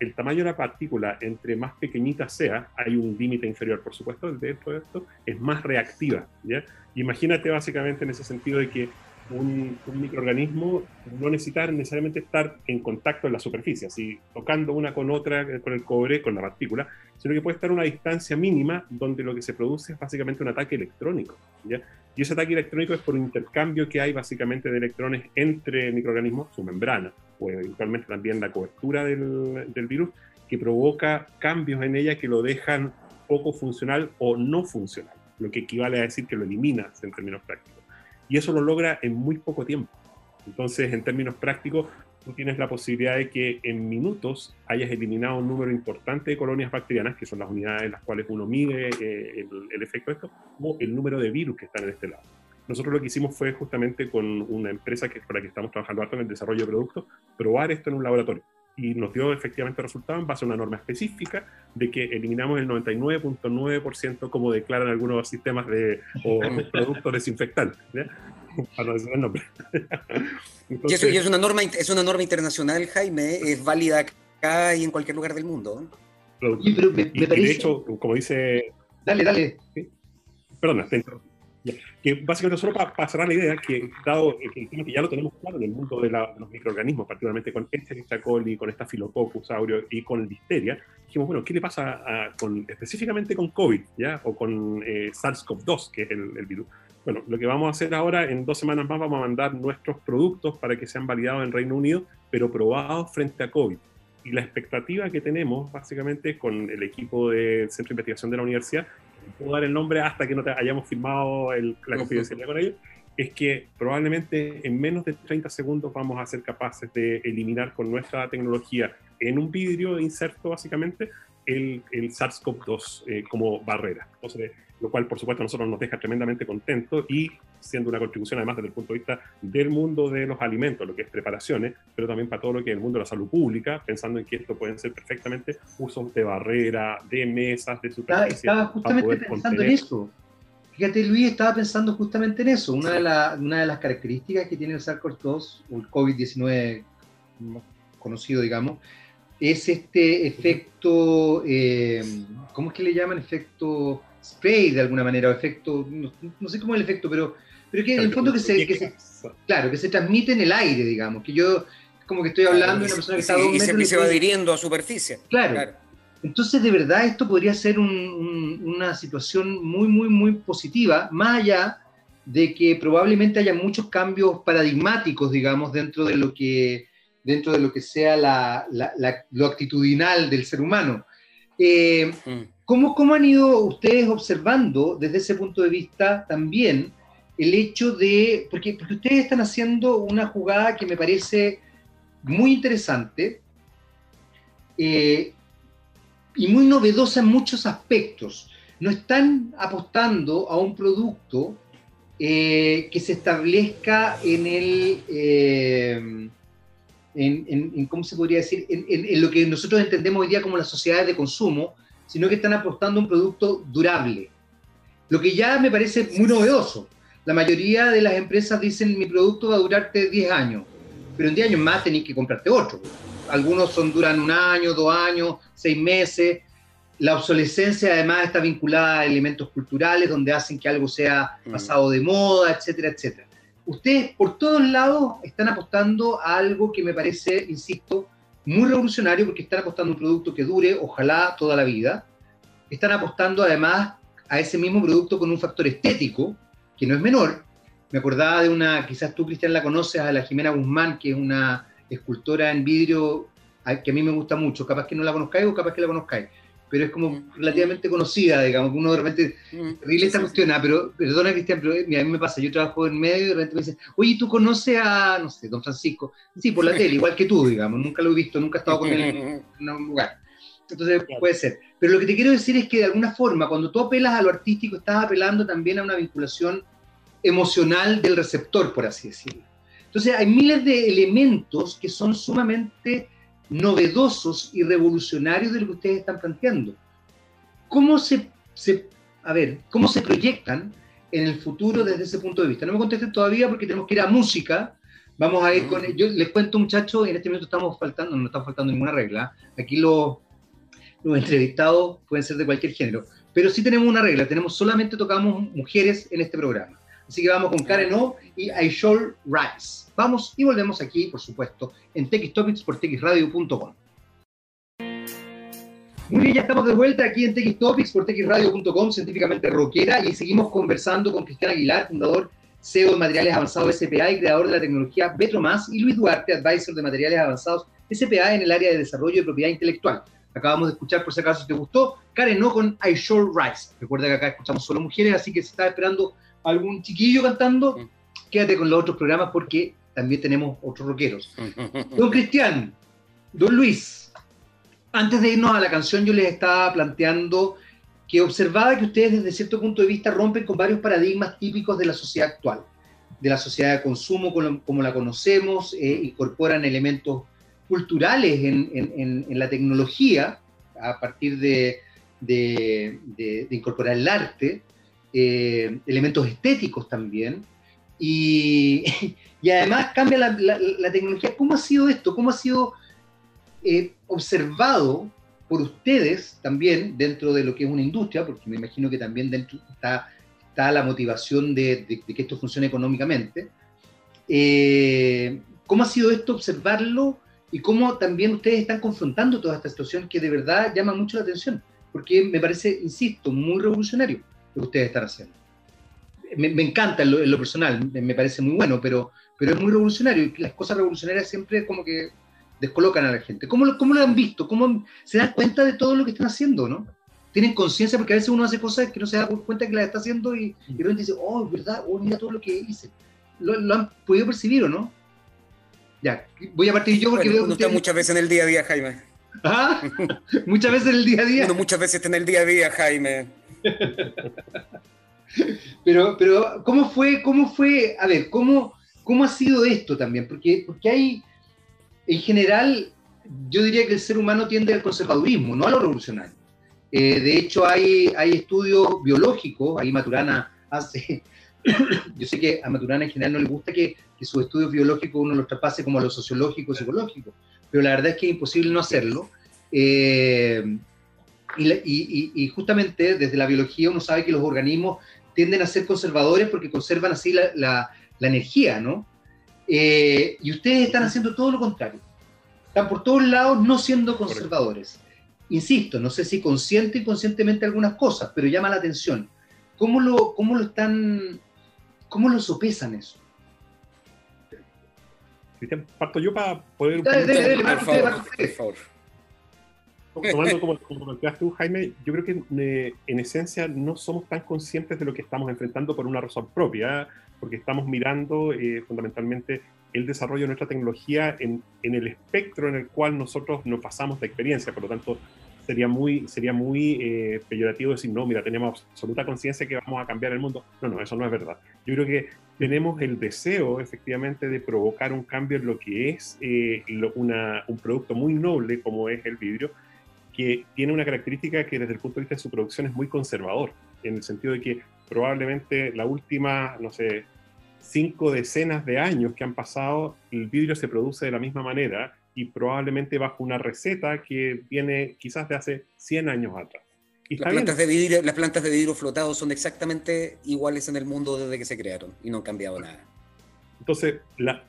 el tamaño de la partícula, entre más pequeñita sea, hay un límite inferior, por supuesto, dentro de esto, es más reactiva. ¿ya? Imagínate básicamente en ese sentido de que un, microorganismo no necesita necesariamente estar en contacto en la superficie, así tocando una con otra, con el cobre, con la partícula, sino que puede estar a una distancia mínima donde lo que se produce es básicamente un ataque electrónico. ¿ya? Y ese ataque electrónico es por un intercambio que hay básicamente de electrones entre microorganismos, su membrana, o eventualmente también la cobertura del, del virus, que provoca cambios en ella que lo dejan poco funcional o no funcional, lo que equivale a decir que lo eliminas en términos prácticos y eso lo logra en muy poco tiempo. Entonces, en términos prácticos, tú tienes la posibilidad de que en minutos hayas eliminado un número importante de colonias bacterianas, que son las unidades en las cuales uno mide eh, el, efecto de esto, o el número de virus que están en este lado. Nosotros lo que hicimos fue justamente con una empresa que, con la que estamos trabajando en el desarrollo de productos, probar esto en un laboratorio y nos dio efectivamente resultado en base a una norma específica de que eliminamos el 99.9% como declaran algunos sistemas de o productos desinfectantes. Para no decir el nombre. y, eso, es, una norma, es una norma internacional, Jaime, es válida acá y en cualquier lugar del mundo. Y, de hecho, como dice... Dale, dale. Perdona, te que básicamente solo para, cerrar la idea, que dado que ya lo tenemos claro en el mundo de, los microorganismos, particularmente con este coli, con esta Filococcus aureus y con listeria, dijimos, bueno, ¿qué le pasa con, específicamente con COVID, ya? O con eh, SARS-CoV-2, que es el, el, virus. Bueno, lo que vamos a hacer ahora, en dos semanas más, vamos a mandar nuestros productos para que sean validados en Reino Unido, pero probados frente a COVID. Y la expectativa que tenemos, básicamente, con el equipo del Centro de Investigación de la Universidad, puedo dar el nombre hasta que no te hayamos firmado la confidencialidad con ellos, es que probablemente en menos de 30 segundos vamos a ser capaces de eliminar con nuestra tecnología en un vidrio inserto básicamente el, el SARS-CoV-2 eh, como barrera. Entonces, lo cual por supuesto a nosotros nos deja tremendamente contentos y siendo una contribución además desde el punto de vista del mundo de los alimentos, lo que es preparaciones, pero también para todo lo que es el mundo de la salud pública, pensando en que esto pueden ser perfectamente usos de barrera, de mesas, de superficie. Estaba justamente pensando en eso. Fíjate, Luis, estaba pensando justamente en eso. Una de, una de las características que tiene el SARS-CoV-2, o el COVID-19 conocido, digamos, es este efecto, eh, ¿cómo es que le llaman? Efecto spray de alguna manera, o efecto, no, sé cómo es el efecto, pero, pero que en el fondo que se, que se, claro, que se transmite en el aire, digamos, que yo como que estoy hablando de una persona que está a dos y se, va adhiriendo a superficie. Claro. Entonces, de verdad, esto podría ser una situación muy, muy, muy positiva, más allá de que probablemente haya muchos cambios paradigmáticos, digamos, dentro de lo que, dentro de lo, que sea la, lo actitudinal del ser humano. Eh, mm. ¿cómo, ¿Cómo han ido ustedes observando desde ese punto de vista también el hecho de, porque, porque ustedes están haciendo una jugada que me parece muy interesante eh, y muy novedosa en muchos aspectos. No están apostando a un producto eh, que se establezca en el, eh, en, ¿cómo se podría decir? En, lo que nosotros entendemos hoy día como las sociedades de consumo, sino que están apostando a un producto durable. Lo que ya me parece muy novedoso. La mayoría de las empresas dicen mi producto va a durarte 10 años pero en 10 años más tenéis que comprarte otro. Algunos son, duran un año, dos años, seis meses. La obsolescencia además está vinculada a elementos culturales donde hacen que algo sea mm. pasado de moda, etcétera, etcétera. Ustedes por todos lados están apostando a algo que me parece, insisto, muy revolucionario porque están apostando a un producto que dure, ojalá, toda la vida. Están apostando además a ese mismo producto con un factor estético, que no es menor, me acordaba de una, quizás tú, Cristian, la conoces, a la Jimena Guzmán, que es una escultora en vidrio que a mí me gusta mucho. Capaz que no la conozcáis o capaz que la conozcáis. Pero es como mm. relativamente conocida, digamos, uno de repente, mm. terrible esta cuestión, ah, pero perdona Cristian, pero a mí me pasa, yo trabajo en medio y de repente me dicen, oye, ¿tú conoces a, no sé, don Francisco? Sí, por la tele, igual que tú, digamos, nunca lo he visto, nunca he estado con él en un lugar. Entonces puede ser. Pero lo que te quiero decir es que de alguna forma, cuando tú apelas a lo artístico, estás apelando también a una vinculación emocional del receptor, por así decirlo. Entonces hay miles de elementos que son sumamente novedosos y revolucionarios de lo que ustedes están planteando. ¿Cómo se, a ver, cómo se proyectan en el futuro desde ese punto de vista? No me contesten todavía porque tenemos que ir a música. Vamos a ir con. Yo les cuento, muchachos, en este momento estamos faltando, no está faltando ninguna regla. Aquí los, los entrevistados pueden ser de cualquier género. Pero sí tenemos una regla, tenemos solamente tocamos mujeres en este programa. Así que vamos con Karen O y I Shall Rise. Vamos y volvemos aquí, por supuesto, en TX Topics por texradio.com. Muy bien, ya estamos de vuelta aquí en TX Topics por texradio.com, científicamente rockera, y seguimos conversando con Cristian Aguilar, fundador CEO de Materiales Avanzados SPA y creador de la tecnología Más, y Luis Duarte, advisor de Materiales Avanzados SPA en el área de desarrollo de propiedad intelectual. Acabamos de escuchar, por si acaso te gustó, Karen O con I Shall Rise. Recuerda que acá escuchamos solo mujeres, así que si estás esperando algún chiquillo cantando, quédate con los otros programas porque también tenemos otros rockeros. Don Cristian, don Luis, antes de irnos a la canción yo les estaba planteando que observaba que ustedes desde cierto punto de vista rompen con varios paradigmas típicos de la sociedad actual, de la sociedad de consumo como, la conocemos, eh, incorporan elementos culturales en, la tecnología a partir de, de incorporar el arte, eh, elementos estéticos también, y, y además cambia la, tecnología. ¿Cómo ha sido esto? ¿Cómo ha sido eh, observado por ustedes también dentro de lo que es una industria? Porque me imagino que también dentro está, está la motivación de, que esto funcione económicamente. Eh, ¿Cómo ha sido esto observarlo y cómo también ustedes están confrontando toda esta situación que de verdad llama mucho la atención? Porque me parece, insisto, muy revolucionario que ustedes están haciendo. Me, encanta en lo, personal, me, parece muy bueno, pero, pero es muy revolucionario y las cosas revolucionarias siempre como que descolocan a la gente. ¿Cómo lo, cómo lo han visto? ¿Cómo se dan cuenta de todo lo que están haciendo, no? Tienen conciencia porque a veces uno hace cosas que no se da cuenta que las está haciendo y, y de repente dice, oh, es verdad, oh, mira todo lo que hice. ¿Lo, han podido percibir o no? Ya, voy a partir yo porque veo que muchas veces en el día a día, Jaime. ¿Ah? Muchas veces en el día a día. muchas veces en el día a día, Jaime. Pero, pero, ¿cómo fue, cómo fue, a ver, cómo, cómo ha sido esto también? Porque, porque hay, en general, yo diría que el ser humano tiende al conservadurismo, no a lo revolucionario. Eh, de hecho, hay, hay estudios biológicos, ahí Maturana hace, yo sé que a Maturana en general no le gusta que, que sus estudios biológicos uno los traspase como a lo sociológico, psicológico, pero la verdad es que es imposible no hacerlo. Eh, Y, justamente desde la biología uno sabe que los organismos tienden a ser conservadores porque conservan así la, energía, ¿no? Eh, y ustedes están haciendo todo lo contrario. Están por todos lados no siendo conservadores. Insisto, no sé si consciente o inconscientemente algunas cosas, pero llama la atención. ¿Cómo lo, cómo lo están, cómo lo sopesan eso? Cristian, parto yo para poder... por favor tomando como, como planteas tú, Jaime, yo creo que eh, en esencia no somos tan conscientes de lo que estamos enfrentando por una razón propia, porque estamos mirando eh, fundamentalmente el desarrollo de nuestra tecnología en, en, el espectro en el cual nosotros nos pasamos de experiencia. Por lo tanto, sería muy, sería muy eh, peyorativo decir, no, mira, tenemos absoluta conciencia que vamos a cambiar el mundo. No, no, eso no es verdad. Yo creo que tenemos el deseo, efectivamente, de provocar un cambio en lo que es una, un producto muy noble como es el vidrio, que tiene una característica que desde el punto de vista de su producción es muy conservador, en el sentido de que probablemente la última, no sé, cinco decenas de años que han pasado, el vidrio se produce de la misma manera y probablemente bajo una receta que viene quizás de hace 100 años atrás. las, plantas de vidrio, las plantas de vidrio flotado son exactamente iguales en el mundo desde que se crearon y no han cambiado nada. Entonces,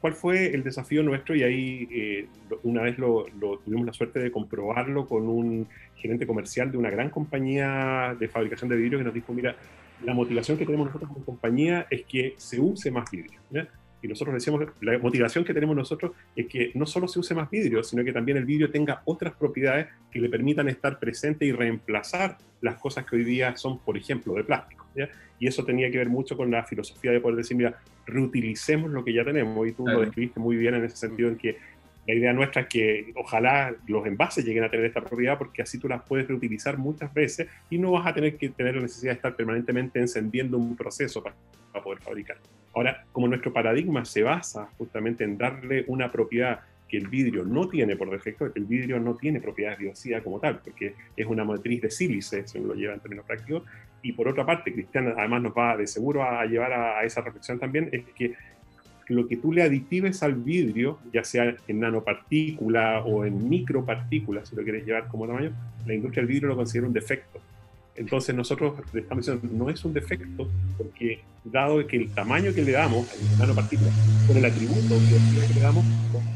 ¿cuál fue el desafío nuestro? Y ahí eh, una vez lo, tuvimos la suerte de comprobarlo con un gerente comercial de una gran compañía de fabricación de vidrio que nos dijo, mira, la motivación que tenemos nosotros como compañía es que se use más vidrio. Y nosotros decíamos, la motivación que tenemos nosotros es que no solo se use más vidrio, sino que también el vidrio tenga otras propiedades que le permitan estar presente y reemplazar las cosas que hoy día son, por ejemplo, de plástico. Y eso tenía que ver mucho con la filosofía de poder decir, mira, reutilicemos lo que ya tenemos. Y tú lo describiste muy bien en ese sentido, en que la idea nuestra es que ojalá los envases lleguen a tener esta propiedad porque así tú las puedes reutilizar muchas veces y no vas a tener que tener la necesidad de estar permanentemente encendiendo un proceso para, para poder fabricar. Ahora, como nuestro paradigma se basa justamente en darle una propiedad que el vidrio no tiene por defecto, el vidrio no tiene propiedades biocidas como tal, porque es una matriz de sílice, si uno lo lleva en términos prácticos, y por otra parte, Cristian además nos va de seguro a llevar a, esa reflexión también, es que lo que tú le aditives al vidrio, ya sea en nanopartícula o en micropartículas, si lo quieres llevar como tamaño, la industria del vidrio lo considera un defecto. Entonces nosotros estamos diciendo, no es un defecto, porque dado que el tamaño que le damos a la nanopartícula, con el atributo que le damos,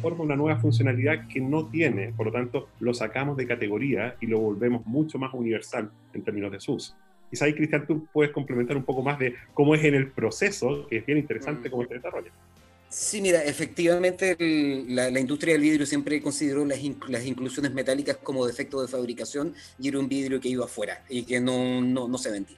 forma una nueva funcionalidad que no tiene, por lo tanto lo sacamos de categoría y lo volvemos mucho más universal en términos de su uso. Quizá ahí, Cristian, tú puedes complementar un poco más de cómo es en el proceso, que es bien interesante mm. cómo se desarrolla. Sí, mira, efectivamente la, industria del vidrio siempre consideró las, las, inclusiones metálicas como defecto de fabricación y era un vidrio que iba afuera y que no, no, no se vendía.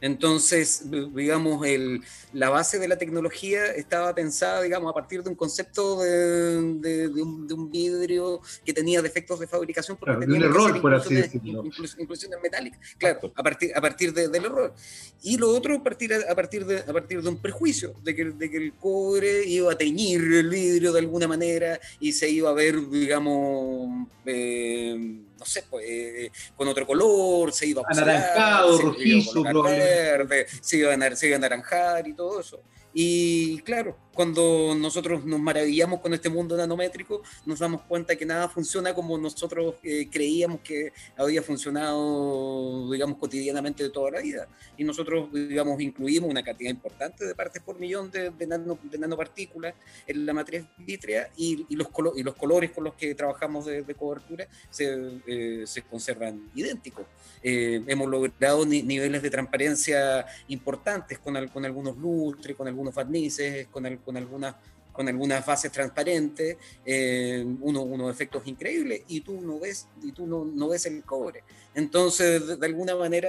Entonces, digamos, el, la base de la tecnología estaba pensada, digamos, a partir de un concepto de, un, vidrio que tenía defectos de fabricación. Porque tenía un error, por así decirlo. Inclusiones metálicas, claro, a partir, a partir del error. Y lo otro a partir, a partir, de, a partir de un prejuicio, de que, de que el cobre iba a teñir el vidrio de alguna manera y se iba a ver, digamos, eh, no sé, pues, eh, con otro color, se iba a anaranjado, rojizo, verde, se iba a, se iba a anaranjar y todo eso. Y claro, cuando nosotros nos maravillamos con este mundo nanométrico, nos damos cuenta que nada funciona como nosotros eh, creíamos que había funcionado, digamos, cotidianamente de toda la vida. Y nosotros, digamos, incluimos una cantidad importante de partes por millón de, de, nanopartículas en la matriz vítrea y, los, y los colores con los que trabajamos de, cobertura se, eh, se, conservan idénticos. Eh, hemos logrado niveles de transparencia importantes con, con algunos lustres, con algunos barnices, con, con algunas con algunas fases transparentes, eh, uno, unos efectos increíbles, y tú no ves, y tú no, no ves el cobre. Entonces, de, alguna manera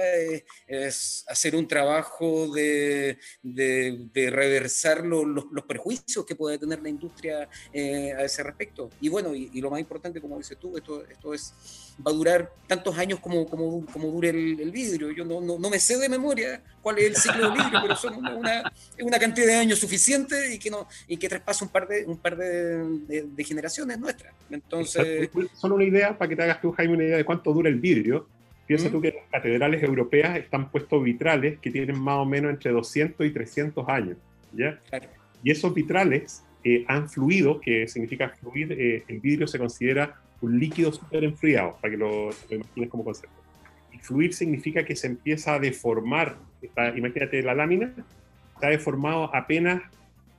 es, hacer un trabajo de, de, reversar los, los, prejuicios que puede tener la industria eh, a ese respecto. Y bueno, y, lo más importante, como dices tú, esto, esto es, va a durar tantos años como, como, como dure el, vidrio. Yo no, no, no, me sé de memoria cuál es el ciclo del vidrio, pero son una, una, cantidad de años suficiente y que, no, y que traspasa un par de, un par de, de generaciones nuestras. Entonces... Solo una idea para que te hagas tú, Jaime, una idea de cuánto dura el vidrio Piensa tú que las catedrales europeas están puestos vitrales que tienen más o menos entre 200 y 300 años. ¿ya? Y esos vitrales eh, han fluido, que significa fluir, eh, el vidrio se considera un líquido súper enfriado, para que lo, imagines como concepto. Y fluir significa que se empieza a deformar. imagínate la lámina, está deformado apenas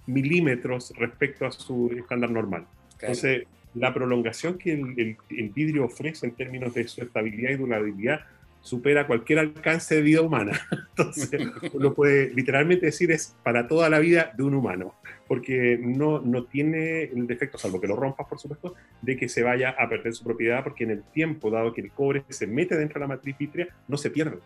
milímetros respecto a su estándar normal. Entonces, la prolongación que el, vidrio ofrece en términos de su estabilidad y durabilidad supera cualquier alcance de vida humana. Entonces, uno puede literalmente decir es para toda la vida de un humano, porque no, no tiene el defecto, salvo que lo rompas, por supuesto, de que se vaya a perder su propiedad, porque en el tiempo, dado que el cobre se mete dentro de la matriz vitrea, no se pierde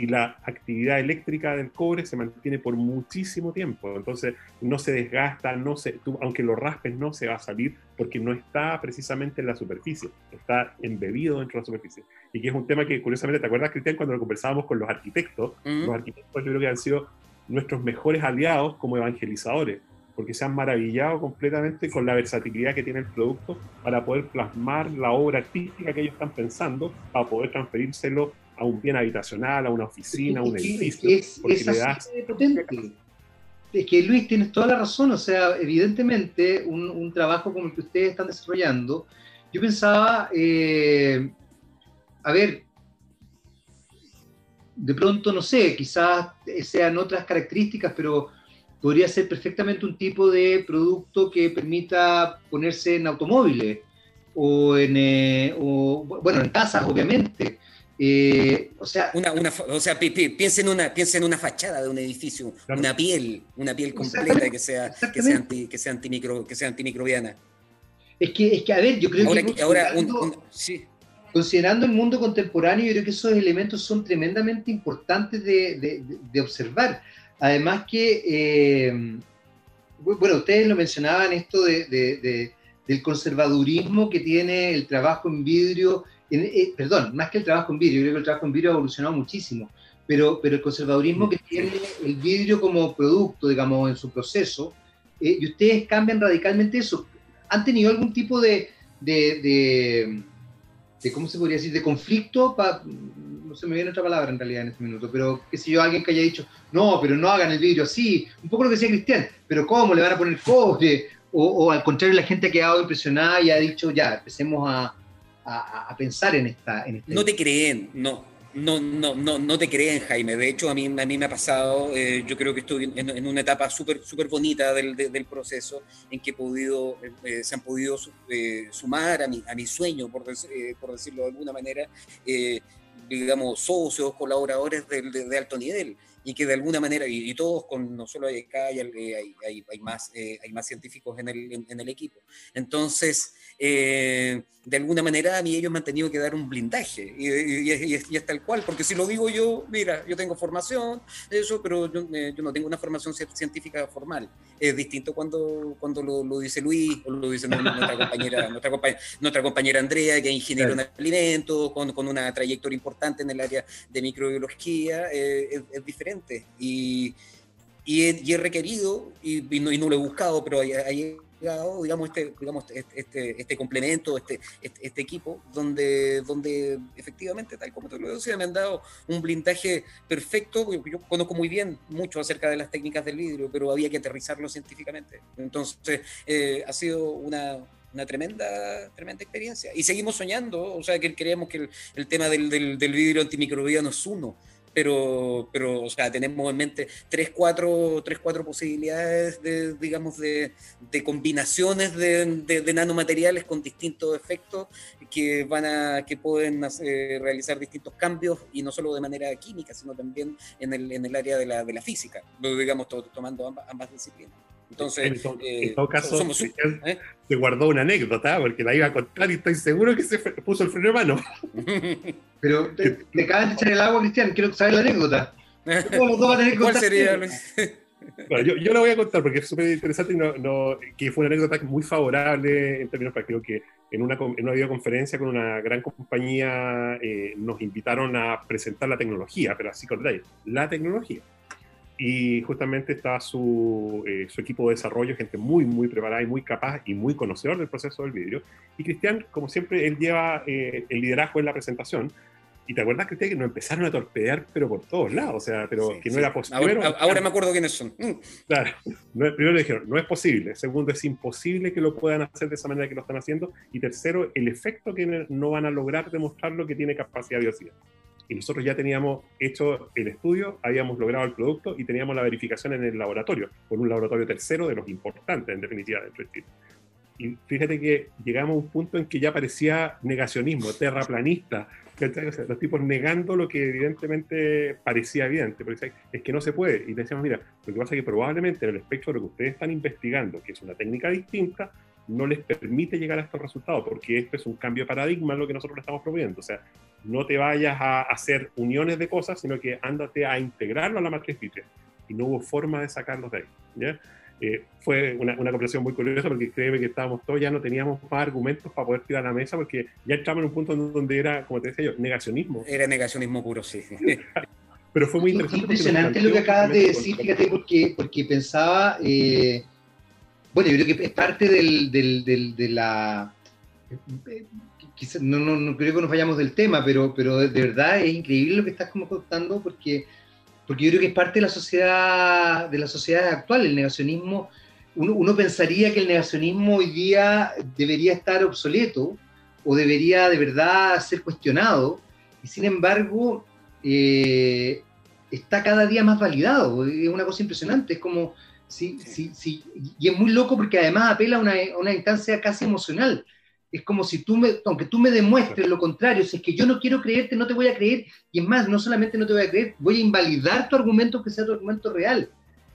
y la actividad eléctrica del cobre se mantiene por muchísimo tiempo. Entonces no se desgasta, no se, tú, aunque lo raspes no se va a salir porque no está precisamente en la superficie, está embebido dentro de la superficie. Y que es un tema que curiosamente, ¿te acuerdas, Cristian, cuando lo conversábamos con los arquitectos? Los arquitectos yo creo que han sido nuestros mejores aliados como evangelizadores, porque se han maravillado completamente con la versatilidad que tiene el producto para poder plasmar la obra artística que ellos están pensando, para poder transferírselo a un bien habitacional, a una oficina, a un edificio. Es, es así potente. Es que Luis, tienes toda la razón, o sea, evidentemente un, trabajo como el que ustedes están desarrollando, yo pensaba, eh, a ver, de pronto, no sé, quizás sean otras características, pero podría ser perfectamente un tipo de producto que permita ponerse en automóviles o en, eh, o, bueno, en casas, obviamente, eh, o sea, una, una, o sea piensa, en una, piensa en una fachada de un edificio, una piel, una piel completa que sea, que sea, anti, que sea, antimicro, que sea antimicrobiana. Es que, es que, a ver, yo creo que, ahora sí. considerando el mundo contemporáneo, yo creo que esos elementos son tremendamente importantes de, de, de observar. Además que, eh, bueno, ustedes lo mencionaban, esto de, del conservadurismo que tiene el trabajo en vidrio eh, perdón, más que el trabajo en vidrio, yo creo que el trabajo en vidrio ha evolucionado muchísimo, pero, pero el conservadurismo que tiene el vidrio como producto, digamos, en su proceso, eh, y ustedes cambian radicalmente eso. ¿Han tenido algún tipo de, de, de, ¿cómo se podría decir?, de conflicto, no se me viene otra palabra en realidad en este minuto, pero qué sé yo, alguien que haya dicho, no, pero no hagan el vidrio así, un poco lo que decía Cristian, pero ¿cómo le van a poner cobre? O, o al contrario, la gente ha quedado impresionada y ha dicho, ya, empecemos a, a, pensar en esta, No te creen, no. No, no, no, no te creen, Jaime. De hecho, a mí, a mí me ha pasado, eh, yo creo que estoy en, una etapa súper super bonita del, del, proceso en que he podido, eh, se han podido eh, sumar a mi, a mi sueño, por, por decirlo de alguna manera, digamos, socios, colaboradores de, de, alto nivel y que de alguna manera, y, todos con, no solo hay acá, hay, hay, hay más, hay más científicos en el, en el equipo. Entonces, eh, de alguna manera a mí ellos me han tenido que dar un blindaje y, es, tal cual, porque si lo digo yo, mira, yo tengo formación, eso, pero yo, eh, no tengo una formación científica formal. Es distinto cuando, cuando lo, dice Luis o lo dice nuestra compañera, nuestra, nuestra compañera Andrea, que es ingeniero en alimentos, con, con, una trayectoria importante en el área de microbiología, eh, es, diferente. Y, y, he, requerido, y, no, no, lo he buscado, pero hay digamos, este, digamos, este, este, este complemento, este, este, este, equipo, donde, donde efectivamente, tal como te lo decía, me han dado un blindaje perfecto, yo conozco muy bien mucho acerca de las técnicas del vidrio, pero había que aterrizarlo científicamente. Entonces, eh, ha sido una, una tremenda, tremenda experiencia. Y seguimos soñando, o sea, que creemos que el, tema del, del vidrio antimicrobiano es uno pero, pero o sea, tenemos en mente tres, cuatro, tres, cuatro posibilidades de, digamos, de, de combinaciones de, de, nanomateriales con distintos efectos que van a, que pueden realizar distintos cambios y no solo de manera química, sino también en el, en el área de la, de la física, digamos, tomando ambas disciplinas. Entonces, en, eh, todo caso, ¿eh? se guardó una anécdota, porque la iba a contar y estoy seguro que se puso el freno de mano. Pero te, te acaban de echar el agua, Cristian, quiero saber la anécdota. ¿Cuál sería? Bueno, yo, yo, la voy a contar porque es súper interesante y no, no, que fue una anécdota muy favorable en términos prácticos, que en una, en una videoconferencia con una gran compañía eh, nos invitaron a presentar la tecnología, pero así con detalle, la tecnología y justamente está su, eh, su, equipo de desarrollo, gente muy, muy preparada y muy capaz y muy conocedor del proceso del vidrio. Y Cristian, como siempre, él lleva eh, el liderazgo en la presentación. Y te acuerdas, Cristian, que nos empezaron a torpedear, pero por todos lados, o sea, pero que no era posible. Ahora, me acuerdo quiénes son. Mm. Claro, primero le dijeron, no es posible. Segundo, es imposible que lo puedan hacer de esa manera que lo están haciendo. Y tercero, el efecto que no van a lograr demostrar lo que tiene capacidad biocida. Y nosotros ya teníamos hecho el estudio, habíamos logrado el producto y teníamos la verificación en el laboratorio, por un laboratorio tercero de los importantes, en definitiva, dentro de Chile. Y fíjate que llegamos a un punto en que ya parecía negacionismo, terraplanista, los tipos negando lo que evidentemente parecía evidente, es que no se puede. Y decíamos, mira, lo que pasa es que probablemente en el espectro de lo que ustedes están investigando, que es una técnica distinta, no les permite llegar a estos resultados, porque esto es un cambio de paradigma en lo que nosotros le estamos proponiendo. O sea, no te vayas a hacer uniones de cosas, sino que ándate a integrarlo a la matriz Fitre. Y no hubo forma de sacarlos de ahí. ¿ya? Eh, fue una, una, conversación muy curiosa porque créeme que estábamos todos, ya no teníamos más argumentos para poder tirar a la mesa porque ya estábamos en un punto donde era, como te decía yo, negacionismo. Era negacionismo puro, sí. Pero fue muy interesante. Impresionante lo que acabas de decir, fíjate, porque, porque pensaba, eh, bueno, yo creo que es parte del, del, del de la... no, no, no, creo que nos vayamos del tema, pero, pero de verdad es increíble lo que estás como contando porque porque yo creo que es parte de la sociedad, de la sociedad actual, el negacionismo. Uno, pensaría que el negacionismo hoy día debería estar obsoleto o debería de verdad ser cuestionado, y sin embargo eh, está cada día más validado. Es una cosa impresionante, es como, sí, sí, sí, y es muy loco porque además apela a una, a una instancia casi emocional. Es como si tú me, aunque tú me demuestres lo contrario, si es que yo no quiero creerte, no te voy a creer, y es más, no solamente no te voy a creer, voy a invalidar tu argumento que sea tu argumento real.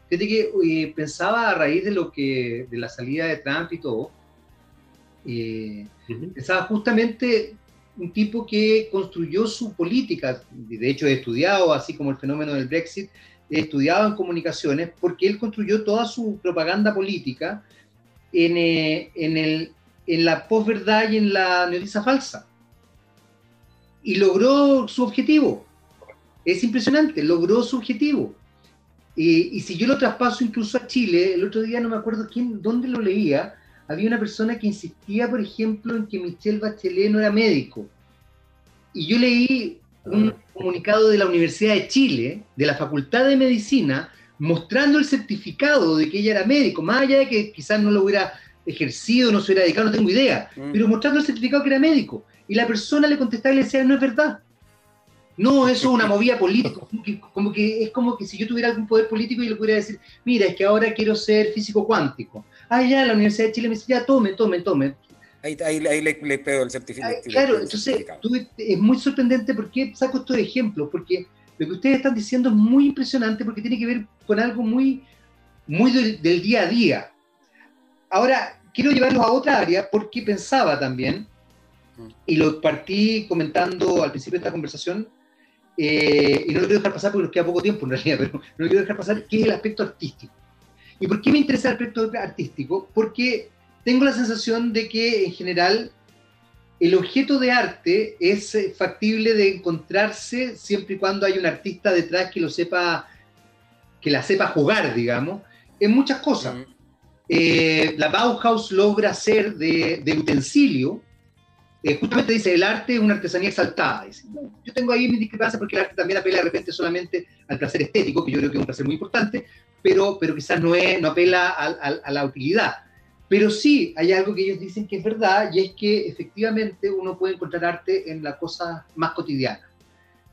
Fíjate que eh, pensaba a raíz de lo que, de la salida de Trump y todo, eh, pensaba justamente un tipo que construyó su política, de hecho he estudiado, así como el fenómeno del Brexit, estudiado en comunicaciones, porque él construyó toda su propaganda política en, eh, en el, en la posverdad y en la noticia falsa. Y logró su objetivo. Es impresionante, logró su objetivo. y si yo lo traspaso incluso a Chile, el otro día no me acuerdo quién, dónde lo leía, había una persona que insistía, por ejemplo, en que Michelle Bachelet no era médico. Y yo leí un comunicado de la Universidad de Chile, de la Facultad de Medicina, mostrando el certificado de que ella era médico, más allá de que quizás no lo hubiera ejercido, no se hubiera dedicado, no tengo idea, mm. pero mostrando el certificado que era médico. Y la persona le contestaba y le decía, no es verdad. No, eso es una movida política. Como que, es como que si yo tuviera algún poder político y le pudiera decir, mira, es que ahora quiero ser físico cuántico. Ah, ya, la Universidad de Chile me dice, ya, tome, tome, tome. Ahí, ahí, le, le el certificado. claro, entonces es muy sorprendente porque saco estos ejemplos, porque lo que ustedes están diciendo es muy impresionante porque tiene que ver con algo muy, muy del día a día. Ahora, quiero llevarlos a otra área porque pensaba también, y lo partí comentando al principio de esta conversación, eh, y no lo quiero dejar pasar porque nos queda poco tiempo en realidad, pero no lo quiero dejar pasar, que es el aspecto artístico. ¿Y por qué me interesa el aspecto artístico? Porque tengo la sensación de que en general el objeto de arte es eh, factible de encontrarse siempre y cuando hay un artista detrás que lo sepa, que la sepa jugar, digamos, en muchas cosas. Eh, la Bauhaus logra hacer de, utensilio, eh, justamente dice, el arte es una artesanía exaltada. yo tengo ahí mi discrepancia porque el arte también apela de repente solamente al placer estético, que yo creo que es un placer muy importante, pero, pero quizás no, es, no apela a, la utilidad. Pero sí hay algo que ellos dicen que es verdad y es que efectivamente uno puede encontrar arte en la cosa más cotidiana.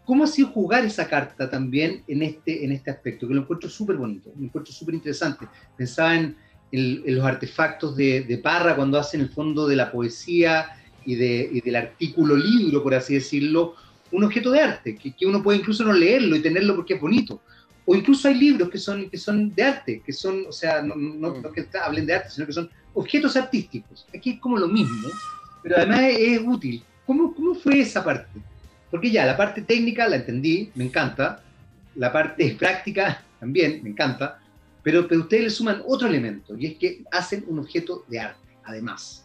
¿Cómo ha sido jugar esa carta también en este, en este aspecto? Que lo encuentro súper bonito, lo encuentro súper interesante. Pensaba en, los artefactos de, Parra cuando hacen el fondo de la poesía y, de, del artículo libro, por así decirlo, un objeto de arte, que, que, uno puede incluso no leerlo y tenerlo porque es bonito. O incluso hay libros que son, que son de arte, que son, o sea, no, no, mm. que hablen de arte, sino que son objetos artísticos. Aquí es como lo mismo, pero además es, útil. ¿Cómo, ¿Cómo fue esa parte? Porque ya, la parte técnica la entendí, me encanta, la parte práctica también me encanta, pero, pero ustedes le suman otro elemento, y es que hacen un objeto de arte, además.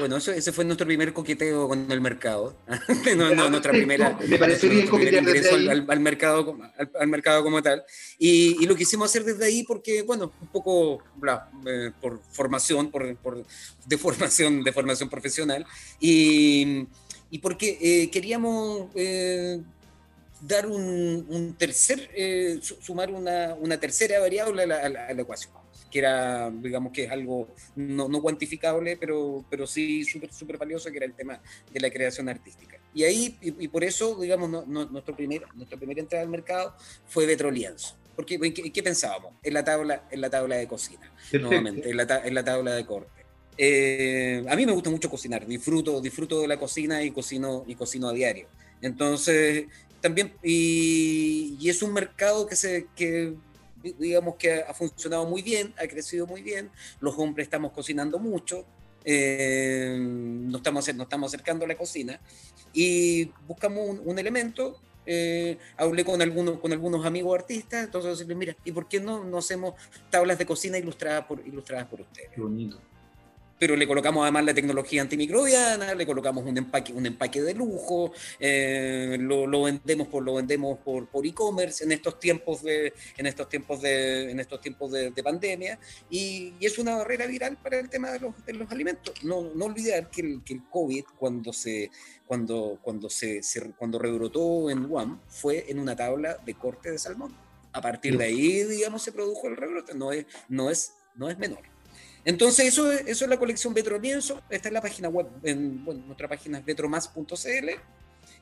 Bueno, ese fue nuestro primer coqueteo con el mercado. no, no, nuestra primera. Me parece bien ingreso al, al, mercado, al, mercado como tal. Y, y, lo quisimos hacer desde ahí porque, bueno, un poco bla, eh, por formación, por, por, de, formación, de formación profesional. Y, y porque eh, queríamos eh, dar un, tercer, eh, sumar una, tercera variable a la, ecuación, que era, digamos que es algo no, cuantificable, pero, pero sí súper super valioso, que era el tema de la creación artística. Y ahí, y, por eso, digamos, nuestro primer, nuestra primera entrada al mercado fue Vetrolienzo. Porque, ¿qué, pensábamos? En la tabla, en la tabla de cocina, nuevamente, en la, en la tabla de corte. Eh, a mí me gusta mucho cocinar, disfruto, disfruto de la cocina y cocino, y cocino a diario. Entonces, también, y, es un mercado que se, que, digamos que ha funcionado muy bien, ha crecido muy bien, los hombres estamos cocinando mucho, eh, nos, estamos, nos estamos acercando a la cocina y buscamos un, elemento eh, hablé con algunos, con algunos amigos artistas, entonces mira, ¿y por qué no, no hacemos tablas de cocina ilustradas por, ilustradas por ustedes? Bonito pero le colocamos además la tecnología antimicrobiana, le colocamos un empaque, un empaque de lujo, eh, lo, vendemos por lo vendemos por, por e-commerce en estos tiempos de en estos tiempos de en estos tiempos de, pandemia y, es una barrera viral para el tema de los, de los alimentos. No, no olvidar que el, que el COVID cuando se cuando cuando se, cuando rebrotó en Guam fue en una tabla de corte de salmón. A partir de ahí, digamos, se produjo el rebrote. No es no es no es menor. Entonces, eso, es la colección Vetro Lienzo. Está en la página web, en, bueno, nuestra página es vetromas.cl.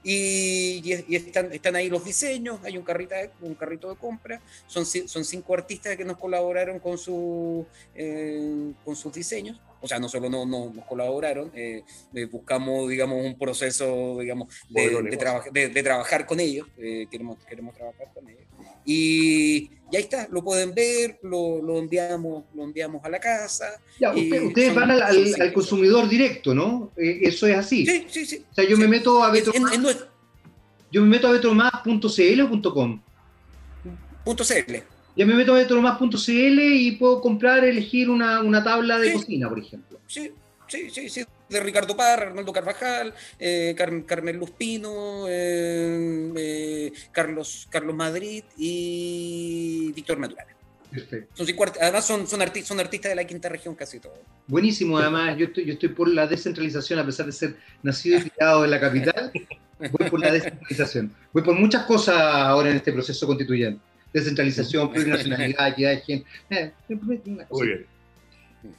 Y, están, ahí los diseños, hay un, carrito un carrito de compra, son, son cinco artistas que nos colaboraron con, su, eh, con sus diseños o sea, no solo no, no nos colaboraron, eh, eh, buscamos, digamos, un proceso, digamos, de, de, de, trabajar con ellos, eh, queremos, queremos trabajar con ellos. Y, y, ahí está, lo pueden ver, lo, lo enviamos, lo enviamos a la casa. Ya, ustedes van al, al, consumidor directo, ¿no? eso es así. Sí, sí, sí. O sea, yo me meto a Betromás, yo me meto a betromás.cl o .com. .cl. Ya me meto a electronomás.cl y puedo comprar, elegir una, una tabla de cocina, por ejemplo. Sí, sí, sí, sí. De Ricardo Parra, Arnaldo Carvajal, eh, Carmen Luspino, eh, eh, Carlos, Carlos Madrid y Víctor Natural. Perfecto. además son, son, son artistas de la quinta región casi todos. Buenísimo, además yo estoy, yo estoy por la descentralización, a pesar de ser nacido y criado en la capital, voy por la descentralización. Voy por muchas cosas ahora en este proceso constituyente descentralización, plurinacionalidad, equidad de género. Eh, Muy bien.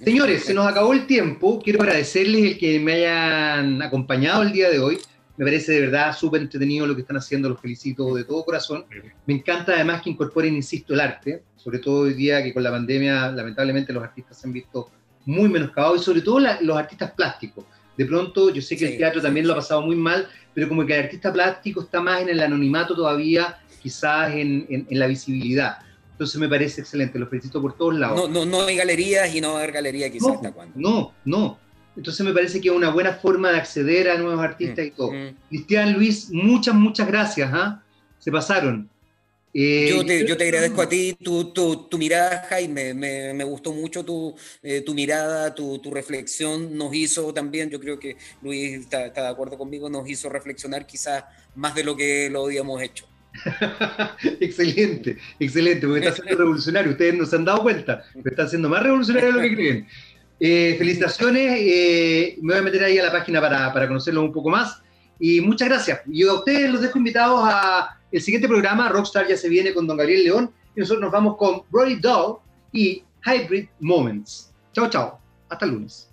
Señores, se nos acabó el tiempo. Quiero agradecerles el que me hayan acompañado el día de hoy. Me parece de verdad súper entretenido lo que están haciendo, los felicito de todo corazón. Me encanta además que incorporen, insisto, el arte, sobre todo hoy día que con la pandemia lamentablemente los artistas se han visto muy menoscabados y sobre todo los artistas plásticos. De pronto, yo sé que el teatro también lo ha pasado muy mal, pero como que el artista plástico está más en el anonimato todavía quizás en, la visibilidad. Entonces me parece excelente, lo felicito por todos lados. No, no, no hay galerías y no va a haber galerías quizás no, hasta cuándo. No, no. Entonces me parece que es una buena forma de acceder a nuevos artistas y todo. Mm, mm. Cristian Luis, muchas, muchas gracias. ¿ah? Se pasaron. Eh, yo, te, yo, te, agradezco a ti tu, tu, tu mirada, Jaime. Me, me, gustó mucho tu, eh, tu mirada, tu, tu, reflexión. Nos hizo también, yo creo que Luis está, está, de acuerdo conmigo, nos hizo reflexionar quizás más de lo que lo habíamos hecho. excelente, excelente, porque está siendo revolucionario. Ustedes no se han dado cuenta, pero están siendo más revolucionarios de lo que creen. Eh, felicitaciones, eh, me voy a meter ahí a la página para, para conocerlos un poco más. Y muchas gracias. Yo a ustedes los dejo invitados a el siguiente programa. Rockstar ya se viene con Don Gabriel León. Y nosotros nos vamos con Brody Doll y Hybrid Moments. Chao, chao. Hasta el lunes.